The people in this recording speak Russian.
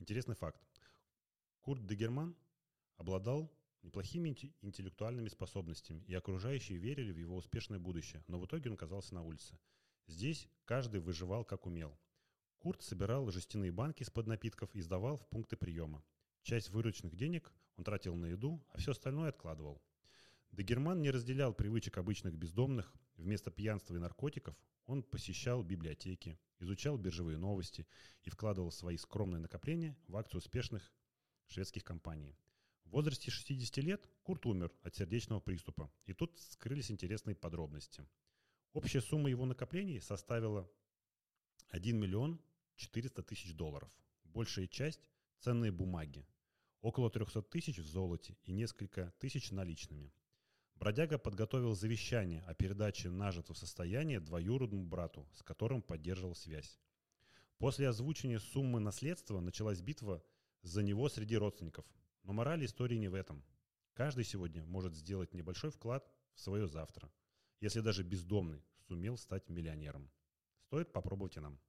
Интересный факт. Курт Дегерман обладал неплохими интеллектуальными способностями, и окружающие верили в его успешное будущее, но в итоге он оказался на улице. Здесь каждый выживал как умел. Курт собирал жестяные банки из-под напитков и сдавал в пункты приема. Часть вырученных денег он тратил на еду, а все остальное откладывал. Дегерман не разделял привычек обычных бездомных. Вместо пьянства и наркотиков он посещал библиотеки, изучал биржевые новости и вкладывал свои скромные накопления в акции успешных шведских компаний. В возрасте 60 лет Курт умер от сердечного приступа, и тут скрылись интересные подробности. Общая сумма его накоплений составила 1 миллион 400 тысяч долларов. Большая часть – ценные бумаги. Около 300 тысяч в золоте и несколько тысяч наличными. Бродяга подготовил завещание о передаче нажитого состояния двоюродному брату, с которым поддерживал связь. После озвучения суммы наследства началась битва за него среди родственников. Но мораль истории не в этом. Каждый сегодня может сделать небольшой вклад в свое завтра, если даже бездомный сумел стать миллионером. Стоит попробовать и нам.